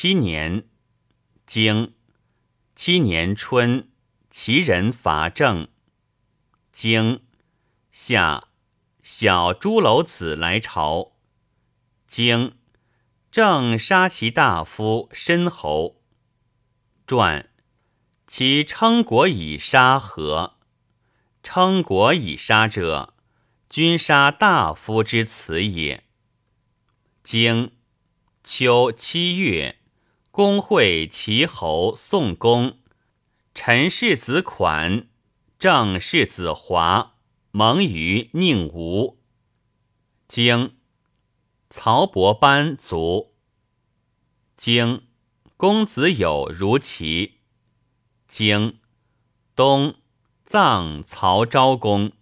七年，经七年春，齐人伐郑。经夏，小朱楼子来朝。经郑杀其大夫申侯。传其称国以杀何？称国以杀者，君杀大夫之辞也。经秋七月。公会齐侯宋公，陈氏子款，郑氏子华，蒙于宁吴。经曹伯班卒。经公子有如齐。经冬葬曹昭公。